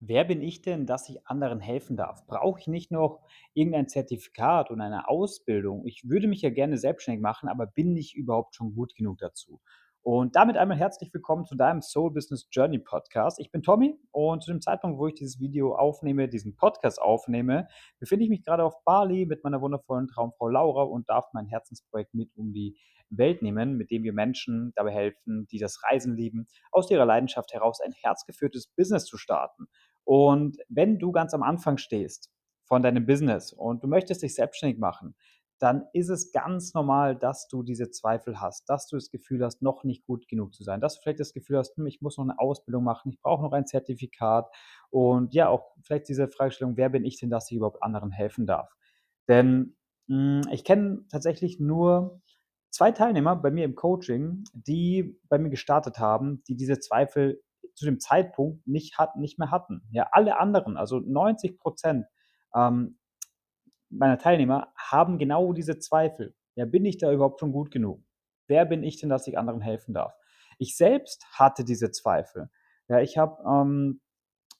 Wer bin ich denn, dass ich anderen helfen darf? Brauche ich nicht noch irgendein Zertifikat und eine Ausbildung? Ich würde mich ja gerne selbstständig machen, aber bin ich überhaupt schon gut genug dazu? Und damit einmal herzlich willkommen zu deinem Soul Business Journey Podcast. Ich bin Tommy und zu dem Zeitpunkt, wo ich dieses Video aufnehme, diesen Podcast aufnehme, befinde ich mich gerade auf Bali mit meiner wundervollen Traumfrau Laura und darf mein Herzensprojekt mit um die Welt nehmen, mit dem wir Menschen dabei helfen, die das Reisen lieben, aus ihrer Leidenschaft heraus ein herzgeführtes Business zu starten. Und wenn du ganz am Anfang stehst von deinem Business und du möchtest dich selbstständig machen, dann ist es ganz normal, dass du diese Zweifel hast, dass du das Gefühl hast, noch nicht gut genug zu sein, dass du vielleicht das Gefühl hast, hm, ich muss noch eine Ausbildung machen, ich brauche noch ein Zertifikat und ja, auch vielleicht diese Fragestellung, wer bin ich denn, dass ich überhaupt anderen helfen darf? Denn mh, ich kenne tatsächlich nur zwei Teilnehmer bei mir im Coaching, die bei mir gestartet haben, die diese Zweifel zu dem Zeitpunkt nicht hatten nicht mehr hatten. Ja, alle anderen, also 90% ähm, meiner Teilnehmer haben genau diese Zweifel. Ja, bin ich da überhaupt schon gut genug? Wer bin ich denn, dass ich anderen helfen darf? Ich selbst hatte diese Zweifel. Ja, ich habe, ähm,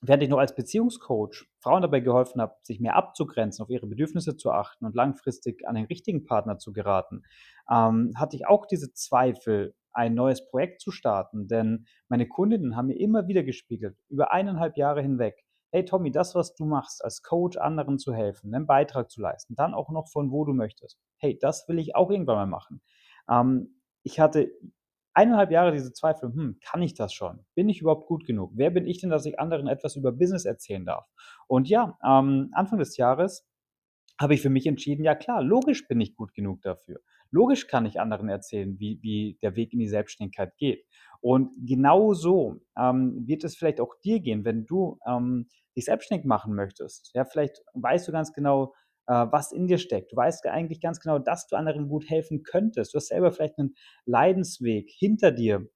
während ich noch als Beziehungscoach Frauen dabei geholfen habe, sich mehr abzugrenzen, auf ihre Bedürfnisse zu achten und langfristig an den richtigen Partner zu geraten, ähm, hatte ich auch diese Zweifel, ein neues Projekt zu starten. Denn meine Kundinnen haben mir immer wieder gespiegelt, über eineinhalb Jahre hinweg, hey Tommy, das, was du machst, als Coach anderen zu helfen, einen Beitrag zu leisten, dann auch noch von wo du möchtest. Hey, das will ich auch irgendwann mal machen. Ähm, ich hatte eineinhalb Jahre diese Zweifel, hm, kann ich das schon? Bin ich überhaupt gut genug? Wer bin ich denn, dass ich anderen etwas über Business erzählen darf? Und ja, ähm, Anfang des Jahres habe ich für mich entschieden, ja klar, logisch bin ich gut genug dafür. Logisch kann ich anderen erzählen, wie, wie der Weg in die Selbstständigkeit geht. Und genau so ähm, wird es vielleicht auch dir gehen, wenn du ähm, dich selbstständig machen möchtest. Ja, vielleicht weißt du ganz genau, äh, was in dir steckt. Du weißt eigentlich ganz genau, dass du anderen gut helfen könntest. Du hast selber vielleicht einen Leidensweg hinter dir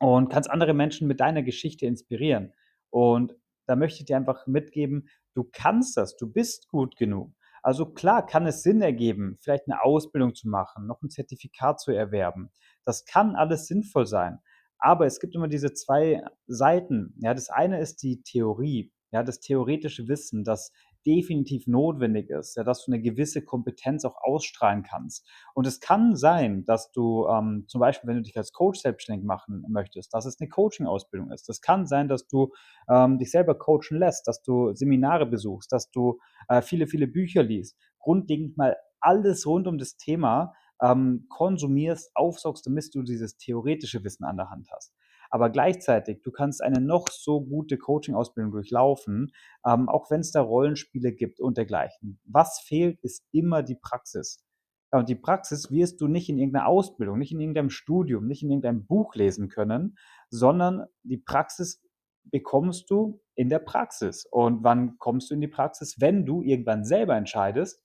und kannst andere Menschen mit deiner Geschichte inspirieren. Und da möchte ich dir einfach mitgeben, du kannst das, du bist gut genug. Also klar kann es Sinn ergeben, vielleicht eine Ausbildung zu machen, noch ein Zertifikat zu erwerben. Das kann alles sinnvoll sein. Aber es gibt immer diese zwei Seiten. Ja, das eine ist die Theorie, ja, das theoretische Wissen, das definitiv notwendig ist, ja, dass du eine gewisse Kompetenz auch ausstrahlen kannst. Und es kann sein, dass du ähm, zum Beispiel, wenn du dich als Coach selbstständig machen möchtest, dass es eine Coaching-Ausbildung ist. Es kann sein, dass du ähm, dich selber coachen lässt, dass du Seminare besuchst, dass du äh, viele, viele Bücher liest. Grundlegend mal alles rund um das Thema ähm, konsumierst, aufsaugst, damit du dieses theoretische Wissen an der Hand hast. Aber gleichzeitig, du kannst eine noch so gute Coaching-Ausbildung durchlaufen, ähm, auch wenn es da Rollenspiele gibt und dergleichen. Was fehlt, ist immer die Praxis. Ja, und die Praxis wirst du nicht in irgendeiner Ausbildung, nicht in irgendeinem Studium, nicht in irgendeinem Buch lesen können, sondern die Praxis bekommst du in der Praxis. Und wann kommst du in die Praxis? Wenn du irgendwann selber entscheidest,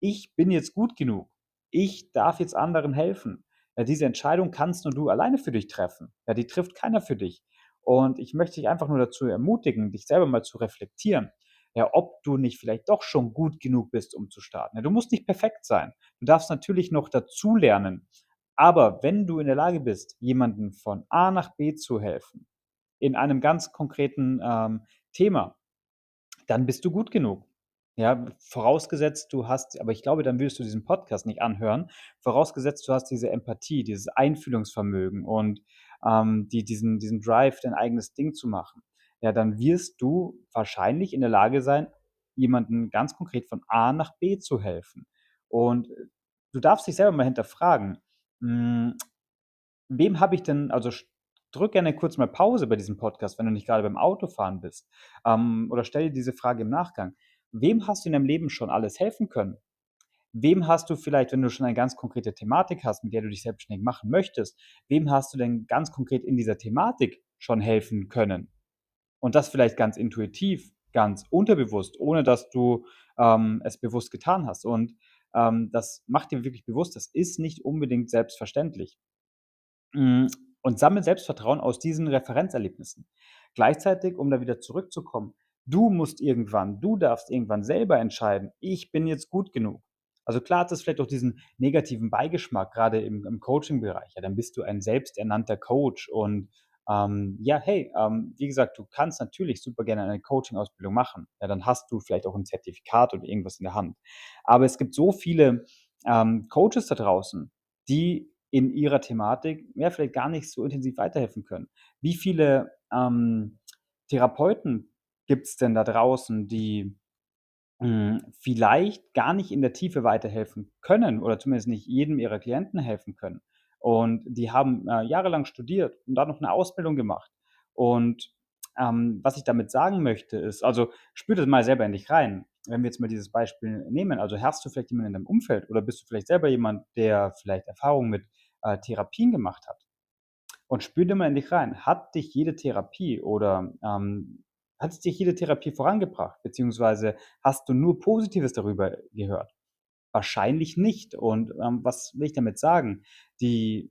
ich bin jetzt gut genug. Ich darf jetzt anderen helfen. Ja, diese Entscheidung kannst nur du alleine für dich treffen. Ja, die trifft keiner für dich. Und ich möchte dich einfach nur dazu ermutigen, dich selber mal zu reflektieren. Ja, ob du nicht vielleicht doch schon gut genug bist, um zu starten. Ja, du musst nicht perfekt sein. Du darfst natürlich noch dazulernen. Aber wenn du in der Lage bist, jemanden von A nach B zu helfen, in einem ganz konkreten ähm, Thema, dann bist du gut genug. Ja, vorausgesetzt, du hast aber ich glaube, dann würdest du diesen Podcast nicht anhören. Vorausgesetzt, du hast diese Empathie, dieses Einfühlungsvermögen und, ähm, die diesen diesen Drive, dein eigenes Ding zu machen. Ja, dann wirst du wahrscheinlich in der Lage sein, jemanden ganz konkret von A nach B zu helfen. Und, äh, du darfst dich selber mal hinterfragen, hm, wem habe ich denn also drück gerne kurz mal Pause bei diesem Podcast, wenn du nicht gerade beim Autofahren bist, ähm, oder stell dir diese Frage im Nachgang. Wem hast du in deinem Leben schon alles helfen können? Wem hast du vielleicht, wenn du schon eine ganz konkrete Thematik hast, mit der du dich selbstständig machen möchtest, wem hast du denn ganz konkret in dieser Thematik schon helfen können? Und das vielleicht ganz intuitiv, ganz unterbewusst, ohne dass du ähm, es bewusst getan hast. Und ähm, das macht dir wirklich bewusst, das ist nicht unbedingt selbstverständlich. Mm, und sammle Selbstvertrauen aus diesen Referenzerlebnissen. Gleichzeitig, um da wieder zurückzukommen, Du musst irgendwann du darfst irgendwann selber entscheiden: „Ich bin jetzt gut genug.“ Also, klar hat das vielleicht auch diesen negativen Beigeschmack, grade im im Coaching-Bereich. Ja, dann bist du ein selbsternannter Coach und, ähm, ja, hey, ähm, wie gesagt, du kannst natürlich super gerne eine Coaching-Ausbildung machen. Ja, dann hast du vielleicht auch 'n Zertifikat oder irgendwas in der Hand. Aber es gibt so viele, ähm, Coaches da draußen, die in ihrer Thematik, ja, vielleicht gar nicht so intensiv weiterhelfen können. Wie viele, ähm, Therapeuten gibt's denn da draußen, die, hm, vielleicht gar nicht in der Tiefe weiterhelfen können oder zumindest nicht jedem ihrer Klienten helfen können. Und die haben, äh, jahrelang studiert und dann noch 'ne Ausbildung gemacht. Und, ähm, was ich damit sagen möchte, ist also, spür das mal selber in dich rein. Wenn wir jetzt mal dieses Beispiel nehmen, also, hast du vielleicht jemanden in deinem Umfeld oder bist du vielleicht selber jemand, der vielleicht Erfahrung mit, äh, Therapien gemacht hat? Und spür da mal in dich rein. Hat dich jede Therapie oder, ähm hat dich jede Therapie vorangebracht, beziehungsweise hast du nur Positives darüber gehört? Wahrscheinlich nicht. Und, ähm, was will ich damit sagen? Die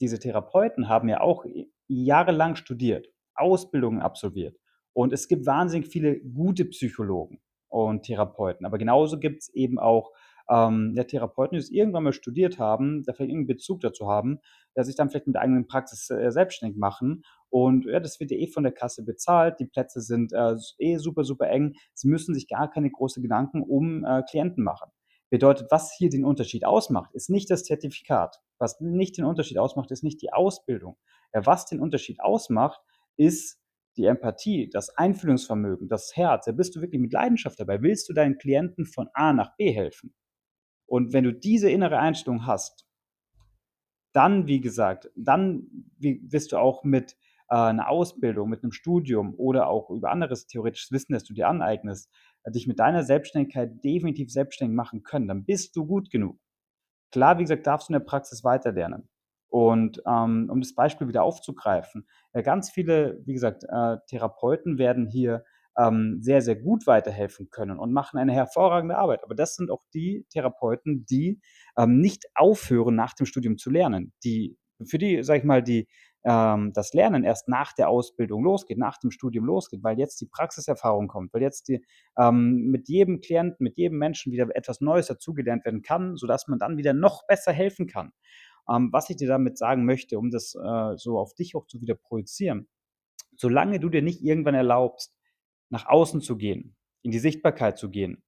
diese Therapeuten haben ja auch jahrelang studiert, Ausbildungen absolviert. Und es gibt wahnsinnig viele gute Psychologen und Therapeuten. Aber genauso gibt's eben auch, ähm, ja, Therapeuten, die das irgendwann mal studiert haben, da vielleicht irgend 'n Bezug dazu haben, ja, sich dann vielleicht mit der eigenen Praxis, äh, selbstständig machen. Und ja, das wird ja eh von der Kasse bezahlt. Die Plätze sind, äh, eh super, super eng. Sie müssen sich gar keine große Gedanken um, äh, Klienten machen. Bedeutet, was hier den Unterschied ausmacht, ist nicht das Zertifikat. Was nicht den Unterschied ausmacht, ist nicht die Ausbildung. Ja, was den Unterschied ausmacht, ist die Empathie, das Einfühlungsvermögen, das Herz. Ja, bist du wirklich mit Leidenschaft dabei? Willst du deinen Klienten von A nach B helfen? Und wenn du diese innere Einstellung hast dann, wie gesagt dann wi wirst du auch mit, äh, 'ner Ausbildung, mit 'nem Studium oder auch über anderes theoretisches Wissen, das du dir aneignest, dich mit deiner Selbstständigkeit definitiv selbstständig machen können. Dann bist du gut genug. Klar, wie gesagt, darfst du in der Praxis weiter lernen. Und, ähm, um das Beispiel wieder aufzugreifen, äh, ganz viele, wie gesagt, äh, Therapeuten werden hier, ähm, sehr, sehr gut weiterhelfen können und machen eine hervorragende Arbeit. Aber das sind auch die Therapeuten, die, ähm, nicht aufhören, nach dem Studium zu lernen. Die für die, sage ich mal, die, ähm das Lernen erst nach der Ausbildung losgeht, nach dem Studium losgeht, weil jetzt die Praxiserfahrung kommt, weil jetzt die ähm, mit jedem Klienten, mit jedem Menschen wieder etwas Neues dazugelernt werden kann, sodass man dann wieder noch besser helfen kann. Ähm, was ich dir damit sagen möchte, um das, äh, so auf dich auch zu wieder projizieren: Solange du dir nicht irgendwann erlaubst, nach außen zu gehen, in die Sichtbarkeit zu gehen,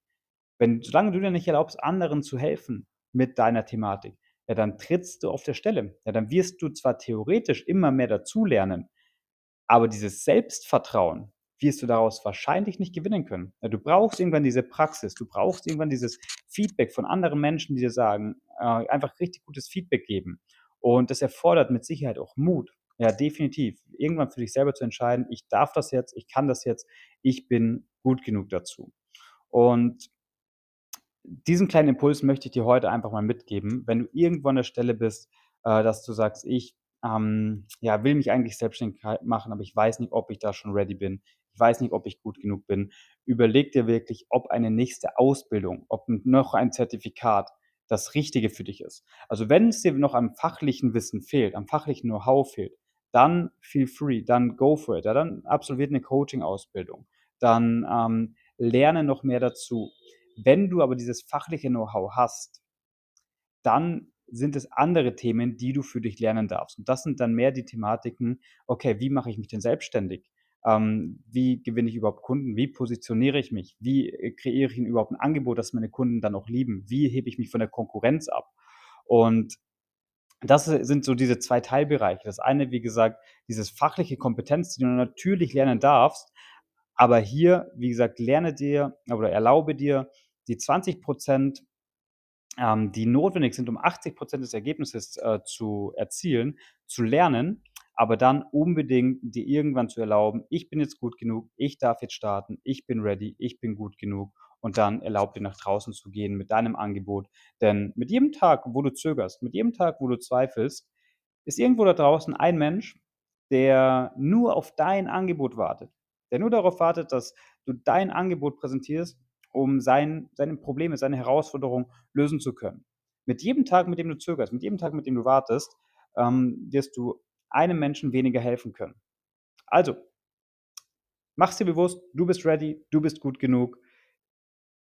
wenn solange du dir nicht erlaubst, anderen zu helfen mit deiner Thematik, ja, dann trittst du auf der Stelle. Ja, dann wirst du zwar theoretisch immer mehr dazulernen, aber dieses Selbstvertrauen wirst du daraus wahrscheinlich nicht gewinnen können. Ja, du brauchst irgendwann diese Praxis. Du brauchst irgendwann dieses Feedback von anderen Menschen, die dir sagen äh, einfach richtig gutes Feedback geben. Und das erfordert mit Sicherheit auch Mut. Ja, definitiv. Irgendwann für dich selber zu entscheiden: „Ich darf das jetzt, ich kann das jetzt, ich bin gut genug dazu.“ Und diesen kleinen Impuls möchte ich dir heute einfach mal mitgeben. Wenn du irgendwo an der Stelle bist, äh, dass du sagst: „Ich, ähm, ja, will mich eigentlich selbstständig machen, aber ich weiß nicht, ob ich da schon ready bin. Ich weiß nicht, ob ich gut genug bin.“ Überleg dir wirklich, ob eine nächste Ausbildung, ob noch ein Zertifikat das Richtige für dich ist. Also, wenn's dir noch am fachlichen Wissen fehlt, am fachlichen Know-how fehlt, dann feel free, dann go for it. Ja, dann absolviert 'ne Coaching-Ausbildung. Dann, ähm, lerne noch mehr dazu. Wenn du aber dieses fachliche Know-how hast dann sind es andere Themen, die du für dich lernen darfst. Und das sind dann mehr die Thematiken: „Okay, wie mache ich mich denn selbstständig? Ähm, wie gewinne ich überhaupt Kunden? Wie positioniere ich mich? Wie, äh, kreiere ich überhaupt 'n Angebot, das meine Kunden dann auch lieben? Wie hebe ich mich von der Konkurrenz ab?“ Und das, sind so diese 2 Teilbereiche. Das eine, wie gesagt, dieses fachliche Kompetenz, die du natürlich lernen darfst. Aber hier, wie gesagt, lerne dir oder erlaube dir die 20 %, ähm, die notwendig sind, um 80 % des Ergebnisses, äh, zu erzielen, zu lernen, aber dann unbedingt dir irgendwann zu erlauben: „Ich bin jetzt gut genug. Ich darf jetzt starten. Ich bin ready. Ich bin gut genug.“ Und dann erlaube dir, nach draußen zu gehen mit deinem Angebot. Denn mit jedem Tag, wo du zögerst, mit jedem Tag, wo du zweifelst, ist irgendwo da draußen ein Mensch, der nur auf dein Angebot wartet. Der nur darauf wartet, dass du dein Angebot präsentierst, um sein seine Probleme, seine Herausforderungen lösen zu können. Mit jedem Tag, mit dem du zögerst, mit jedem Tag, mit dem du wartest, ähm, wirst du einem Menschen weniger helfen können. Also mach's dir bewusst, du bist ready, du bist gut genug.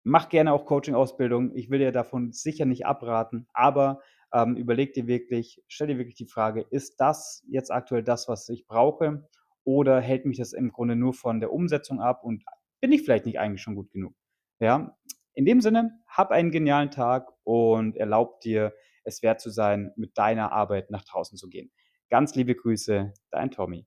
Mach gerne auch Coaching-Ausbildung. Ich will dir davon sicher nicht abraten, aber, Ähm, überleg dir wirklich stell dir wirklich die Frage: „Ist das jetzt aktuell das, was ich brauche, oder hält mich das im Grunde nur von der Umsetzung ab und bin ich vielleicht nicht eigentlich schon gut genug?“ Ja? In dem Sinne, hab einen genialen Tag und erlaube dir, es wert zu sein, mit deiner Arbeit nach draußen zu gehen. Ganz liebe Grüße, dein Tommy.